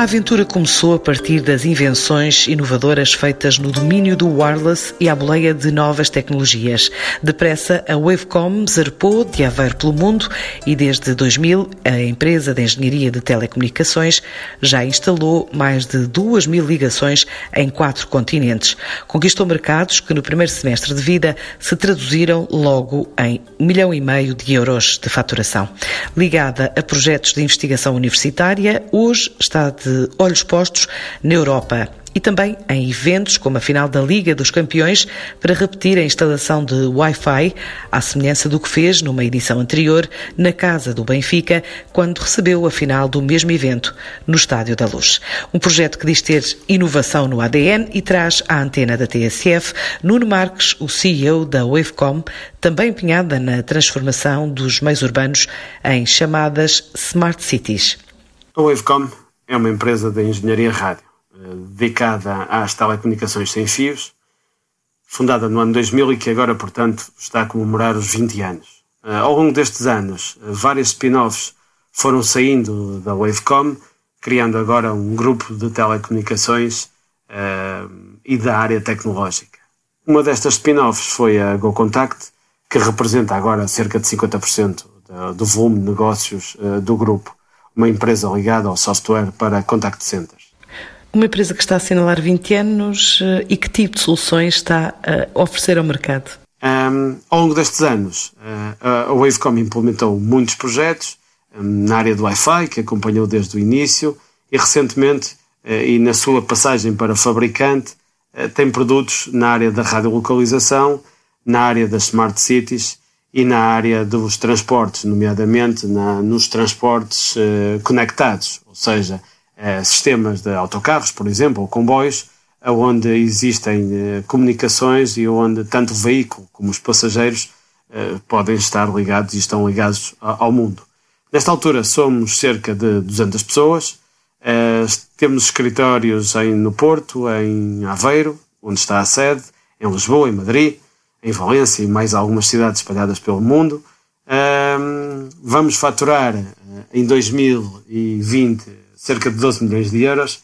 A aventura começou a partir das invenções inovadoras feitas no domínio do wireless e à boleia de novas tecnologias. Depressa, a Wavecom zarpou de Aveiro pelo mundo e desde 2000 a empresa de engenharia de telecomunicações já instalou mais de 2 mil ligações em quatro continentes. Conquistou mercados que no primeiro semestre de vida se traduziram logo em um milhão e meio de euros de faturação. Ligada a projetos de investigação universitária, hoje está de olhos postos na Europa e também em eventos como a final da Liga dos Campeões para repetir a instalação de Wi-Fi, à semelhança do que fez numa edição anterior na casa do Benfica, quando recebeu a final do mesmo evento no Estádio da Luz. Um projeto que diz ter inovação no ADN e traz à antena da TSF Nuno Marques, o CEO da Wavecom, também empenhada na transformação dos meios urbanos em chamadas Smart Cities. A Wavecom é uma empresa de engenharia rádio, eh, dedicada às telecomunicações sem fios, fundada no ano 2000 e que agora, portanto, está a comemorar os 20 anos. Eh, ao longo destes anos, eh, vários spin-offs foram saindo da Wavecom, criando agora um grupo de telecomunicações e da área tecnológica. Uma destas spin-offs foi a GoContact, que representa agora cerca de 50% do volume de negócios do grupo uma empresa ligada ao software para contact centers. Uma empresa que está a assinalar 20 anos eh, e que tipo de soluções está a oferecer ao mercado? Um, ao longo destes anos, uh, a Wavecom implementou muitos projetos na área do Wi-Fi, que acompanhou desde o início, e recentemente, uh, e na sua passagem para fabricante, tem produtos na área da radiolocalização, na área das smart cities e na área dos transportes, nomeadamente na, nos transportes uh, conectados, ou seja, uh, sistemas de autocarros, por exemplo, ou comboios, onde existem uh, comunicações e onde tanto o veículo como os passageiros podem estar ligados e estão ligados ao mundo. Nesta altura somos cerca de 200 pessoas, temos escritórios em, no Porto, em Aveiro, onde está a sede, em Lisboa, em Madrid, em Valência e mais algumas cidades espalhadas pelo mundo. Um, vamos faturar uh, em 2020 cerca de 12 milhões de euros.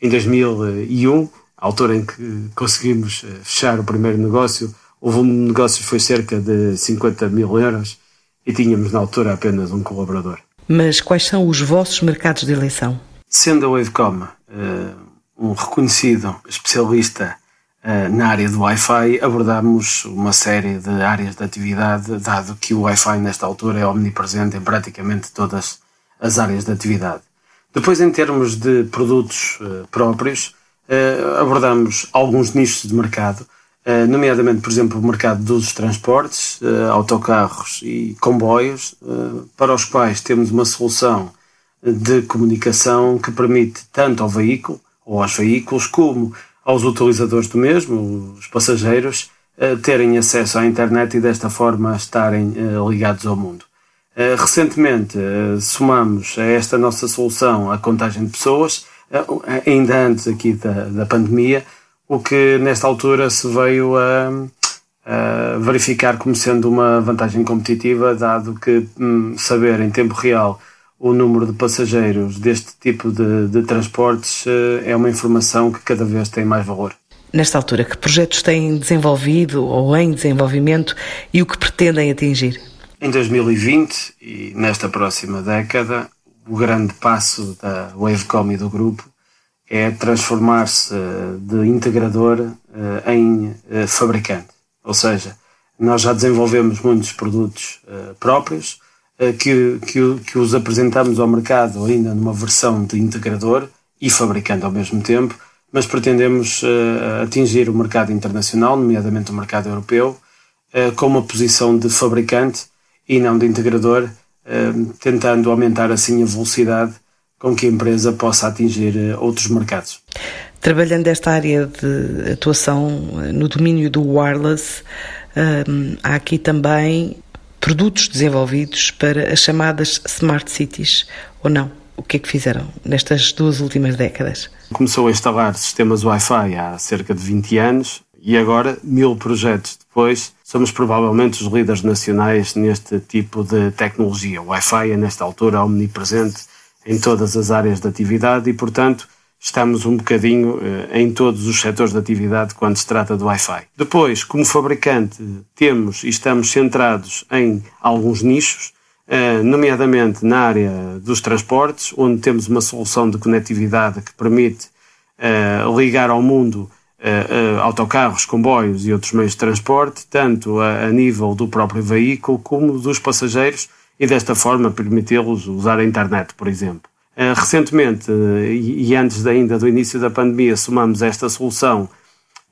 Em 2001, a altura em que conseguimos uh, fechar o primeiro negócio, o volume de negócios foi cerca de 50 mil euros e tínhamos na altura apenas um colaborador. Mas quais são os vossos mercados de eleição? Sendo a Wavecom uh, um reconhecido especialista eh, na área do Wi-Fi, abordamos uma série de áreas de atividade, dado que o Wi-Fi nesta altura é omnipresente em praticamente todas as áreas de atividade. Depois, em termos de produtos uh, próprios, uh, abordamos alguns nichos de mercado, nomeadamente, por exemplo, o mercado dos transportes, autocarros e comboios, para os quais temos uma solução de comunicação que permite tanto ao veículo ou aos veículos como aos utilizadores do mesmo, os passageiros, terem acesso à internet e desta forma estarem eh, ligados ao mundo. Eh, recentemente eh, somamos a esta nossa solução a contagem de pessoas, ainda antes aqui da, da pandemia, o que nesta altura se veio a, a verificar como sendo uma vantagem competitiva, dado que hum, saber em tempo real o número de passageiros deste tipo de, de transportes eh, é uma informação que cada vez tem mais valor. Nesta altura, que projetos têm desenvolvido ou em desenvolvimento e o que pretendem atingir? Em 2020 e nesta próxima década, o grande passo da Wavecom e do grupo é transformar-se eh, de integrador eh, em fabricante. Ou seja, nós já desenvolvemos muitos produtos próprios, que, que, que os apresentamos ao mercado ainda numa versão de integrador e fabricante ao mesmo tempo, mas pretendemos uh, atingir o mercado internacional, nomeadamente o mercado europeu, uh, com uma posição de fabricante e não de integrador, uh, tentando aumentar assim a velocidade com que a empresa possa atingir outros mercados. Trabalhando esta área de atuação no domínio do wireless, há aqui também produtos desenvolvidos para as chamadas smart cities, ou não? O que é que fizeram nestas duas últimas décadas? Começou a instalar sistemas Wi-Fi há cerca de 20 anos e agora, mil projetos depois, somos provavelmente os líderes nacionais neste tipo de tecnologia. O Wi-Fi é, nesta altura, omnipresente em todas as áreas de atividade e, portanto, estamos um bocadinho eh, em todos os setores de atividade quando se trata do Wi-Fi. Depois, como fabricante, temos e estamos centrados em alguns nichos, eh, nomeadamente na área dos transportes, onde temos uma solução de conectividade que permite eh, ligar ao mundo autocarros, comboios e outros meios de transporte, tanto a nível do próprio veículo como dos passageiros, e desta forma permiti-los usar a internet, por exemplo. Eh, recentemente, eh, e antes ainda do início da pandemia, somamos esta solução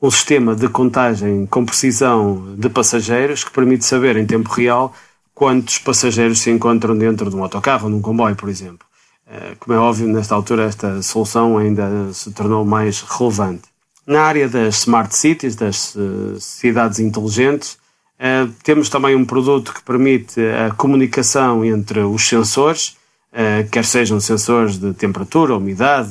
um sistema de contagem com precisão de passageiros que permite saber em tempo real quantos passageiros se encontram dentro de um autocarro ou num comboio, por exemplo. Eh, como é óbvio, nesta altura esta solução ainda se tornou mais relevante. Na área das smart cities, das cidades inteligentes, temos também um produto que permite a comunicação entre os sensores eh, quer sejam sensores de temperatura, umidade,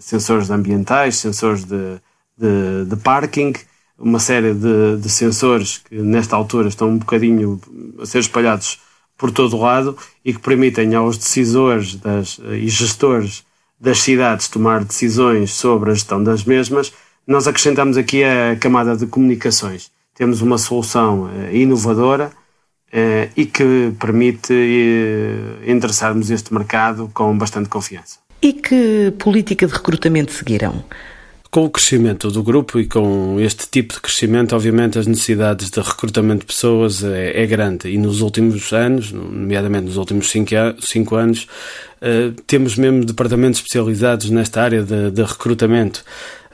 sensores ambientais, sensores de, de, de parking, uma série de, de, sensores que nesta altura estão um bocadinho a ser espalhados por todo o lado e que permitem aos decisores das, e gestores das cidades tomar decisões sobre a gestão das mesmas. Nós acrescentamos aqui a camada de comunicações. Temos uma solução uh, inovadora eh, e que permite eh, endereçarmos este mercado com bastante confiança. E que política de recrutamento seguirão? Com o crescimento do grupo e com este tipo de crescimento, obviamente as necessidades de recrutamento de pessoas é, é grande. E nos últimos anos, nomeadamente nos últimos cinco, cinco anos, uh, temos mesmo departamentos especializados nesta área de, de recrutamento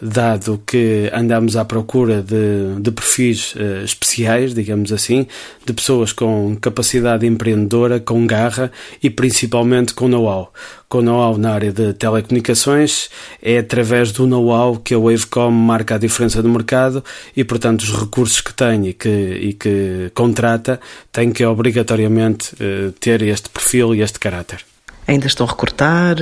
dado que andamos à procura de, de perfis uh, especiais, digamos assim, de pessoas com capacidade empreendedora, com garra e principalmente com know-how. Com know-how na área de telecomunicações, é através do know-how que a Wavecom marca a diferença do mercado e, portanto, os recursos que tem e que, e que contrata têm que obrigatoriamente uh, ter este perfil e este caráter. Ainda estão a recrutar?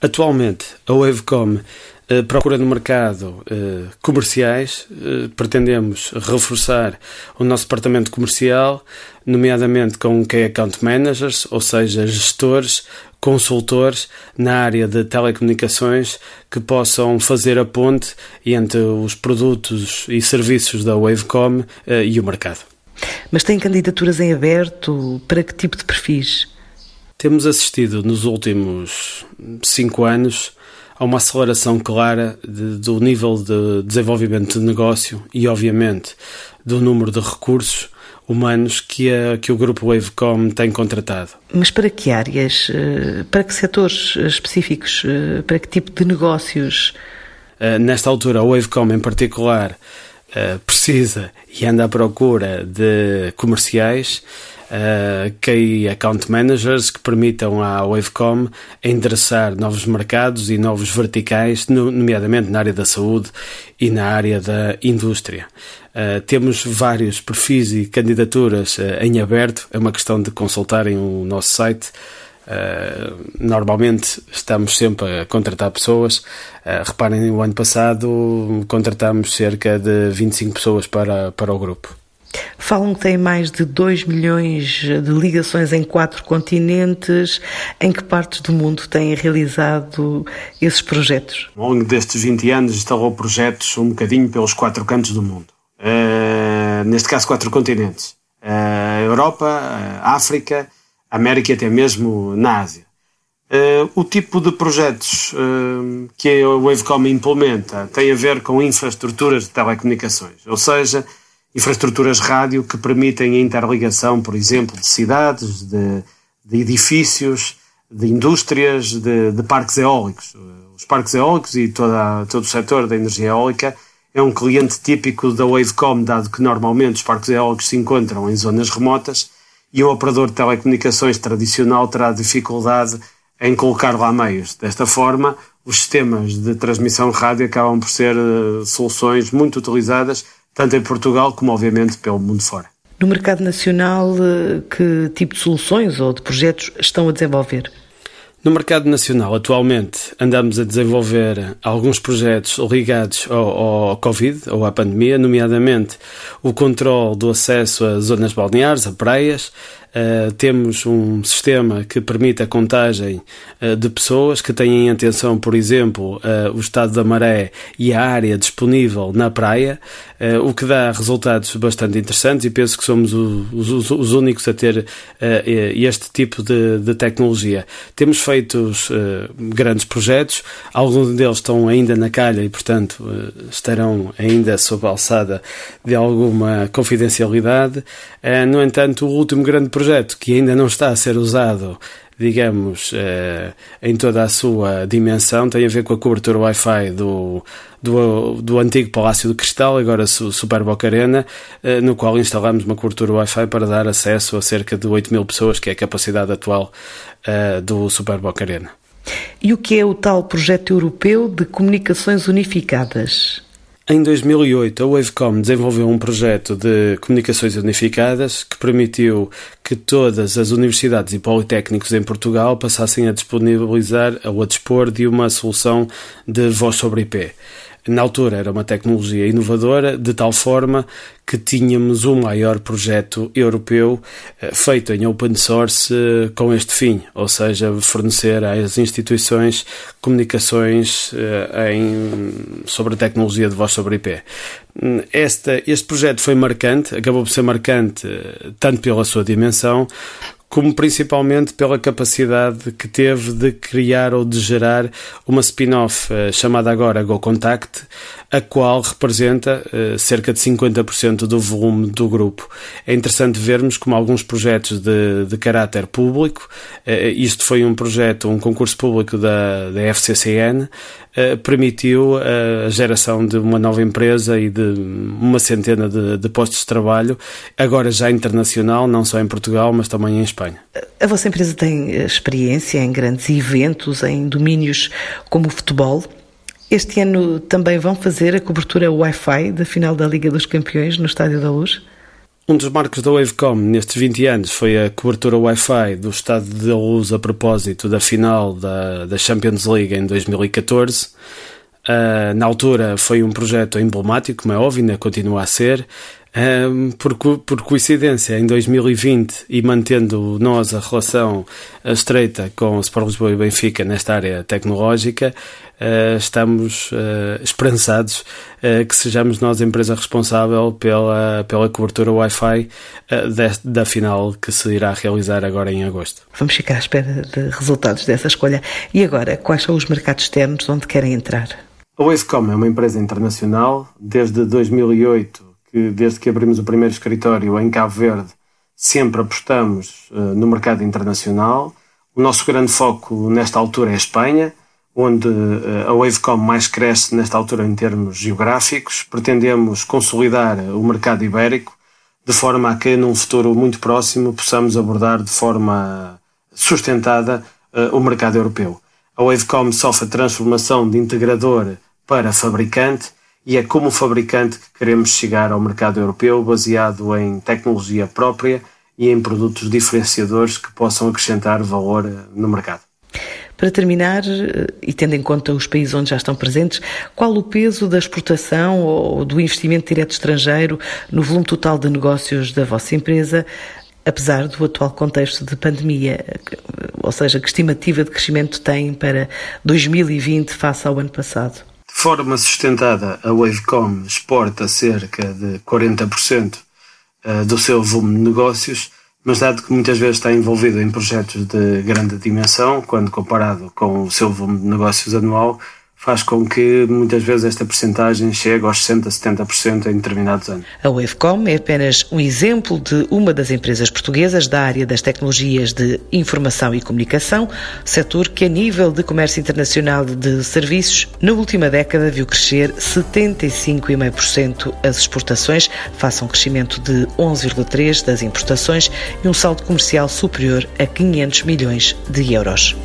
Atualmente, a Wavecom Uh, procura no mercado uh, comerciais, uh, pretendemos reforçar o nosso departamento comercial, nomeadamente com Key Account Managers, ou seja, gestores, consultores na área de telecomunicações que possam fazer a ponte entre os produtos e serviços da Wavecom e o mercado. Mas tem candidaturas em aberto para que tipo de perfis? Temos assistido nos últimos cinco anos há uma aceleração clara de, do nível de desenvolvimento de negócio e, obviamente, do número de recursos humanos que, a, que o grupo Wavecom tem contratado. Mas para que áreas? Eh, para que setores específicos? Eh, para que tipo de negócios? Eh, nesta altura, a Wavecom em particular precisa e anda à procura de comerciais uh, Key Account Managers que permitam à Wavecom endereçar novos mercados e novos verticais, nomeadamente na área da saúde e na área da indústria. Uh, temos vários perfis e candidaturas uh, em aberto, é uma questão de consultarem o nosso site. Uh, normalmente estamos sempre a contratar pessoas. Uh, reparem, o ano passado contratámos cerca de 25 pessoas para, para o grupo. Falam que tem mais de 2 milhões de ligações em quatro continentes. Em que partes do mundo têm realizado esses projetos? Ao longo destes 20 anos instalou projetos um bocadinho pelos quatro cantos do mundo. Uh, neste caso, quatro continentes. Uh, Europa, uh, África, América e até mesmo na Ásia. Uh, o tipo de projetos uh, que a Wavecom implementa tem a ver com infraestruturas de telecomunicações, ou seja, infraestruturas rádio que permitem a interligação, por exemplo, de cidades, de, de edifícios, de indústrias, de, de, parques eólicos. Os parques eólicos e toda, todo o setor da energia eólica é um cliente típico da Wavecom, dado que normalmente os parques eólicos se encontram em zonas remotas e o operador de telecomunicações tradicional terá dificuldade em colocar lá meios. Desta forma, os sistemas de transmissão rádio acabam por ser uh, soluções muito utilizadas tanto em Portugal como, obviamente, pelo mundo fora. No mercado nacional, eh, que tipo de soluções ou de projetos estão a desenvolver? No mercado nacional, atualmente, andamos a desenvolver alguns projetos ligados ao, ao, Covid ou à pandemia, nomeadamente o controle do acesso a zonas balneares, a praias, Uh, temos um sistema que permite a contagem uh, de pessoas que têm em atenção, por exemplo, uh, o estado da maré e a área disponível na praia, o que dá resultados bastante interessantes e penso que somos o, os, os, únicos a ter este tipo de, de, tecnologia. Temos feito grandes projetos, alguns deles estão ainda na calha e, portanto, estarão ainda sob a alçada de alguma confidencialidade. no entanto, o último grande projeto projeto que ainda não está a ser usado, digamos, eh, em toda a sua dimensão, tem a ver com a cobertura Wi-Fi do, do, do antigo Palácio do Cristal, agora Super Boca Arena, eh, no qual instalamos uma cobertura Wi-Fi para dar acesso a cerca de 8 mil pessoas, que é a capacidade atual eh, do Super Boca Arena. E o que é o tal projeto europeu de comunicações unificadas? Em 2008, a Wavecom desenvolveu um projeto de comunicações unificadas que permitiu que todas as universidades e politécnicos em Portugal passassem a disponibilizar ou a dispor de uma solução de voz sobre IP. Na altura era uma tecnologia inovadora, de tal forma que tínhamos o maior projeto europeu eh, feito em open source eh, com este fim, ou seja, fornecer às instituições comunicações eh, em, sobre a tecnologia de voz sobre IP. Este, este projeto foi marcante, acabou por ser marcante tanto pela sua dimensão como principalmente pela capacidade que teve de criar ou de gerar uma spin-off uh, chamada agora Go Contact, a qual representa uh, cerca de 50% do volume do grupo. É interessante vermos como alguns projetos de, de caráter público, uh, isto foi um projeto, um concurso público da, da FCCN, permitiu a geração de uma nova empresa e de uma centena de, de postos de trabalho, agora já internacional, não só em Portugal, mas também em Espanha. A vossa empresa tem eh, experiência em grandes eventos, em domínios como o futebol. Este ano também vão fazer a cobertura Wi-Fi da final da Liga dos Campeões no Estádio da Luz? Um dos marcos da Wavecom nestes 20 anos foi a cobertura Wi-Fi do Estádio da Luz a propósito da final da, da Champions League em 2014. Uh, ah, na altura foi um projeto emblemático, como é óbvio, ainda continua a ser. Um, por, por, coincidência, em 2020, e mantendo nós a relação estreita com o Sport Lisboa e Benfica nesta área tecnológica, uh, estamos uh, esperançados uh, que sejamos nós a empresa responsável pela, pela cobertura Wi-Fi da final que se irá realizar agora em agosto. Vamos ficar à espera de resultados dessa escolha. E agora, quais são os mercados externos onde querem entrar? A Wavecom é uma empresa internacional. Desde 2008 que desde que abrimos o primeiro escritório em Cabo Verde, sempre apostamos uh, no mercado internacional. O nosso grande foco nesta altura é a Espanha, onde uh, a Wavecom mais cresce nesta altura em termos geográficos. Pretendemos consolidar o mercado ibérico, de forma a que num futuro muito próximo possamos abordar de forma sustentada uh, o mercado europeu. A Wavecom sofre transformação de integrador para fabricante e é como fabricante que queremos chegar ao mercado europeu baseado em tecnologia própria e em produtos diferenciadores que possam acrescentar valor eh, no mercado. Para terminar, eh, e tendo em conta os países onde já estão presentes, qual o peso da exportação ou do investimento direto estrangeiro no volume total de negócios da vossa empresa, apesar do atual contexto de pandemia? Ou seja, que estimativa de crescimento tem para 2020 face ao ano passado? Forma sustentada, a Wavecom exporta cerca de 40% eh, do seu volume de negócios, mas dado que muitas vezes está envolvido em projetos de grande dimensão, quando comparado com o seu volume de negócios anual, faz com que muitas vezes esta percentagem chegue aos 60%, 70% em determinados anos. A Wavecom é apenas um exemplo de uma das empresas portuguesas da área das tecnologias de informação e comunicação, setor que a nível de comércio internacional de serviços, na última década viu crescer 75,5% as exportações, face a um crescimento de 11,3% das importações e um saldo comercial superior a 500 milhões de euros.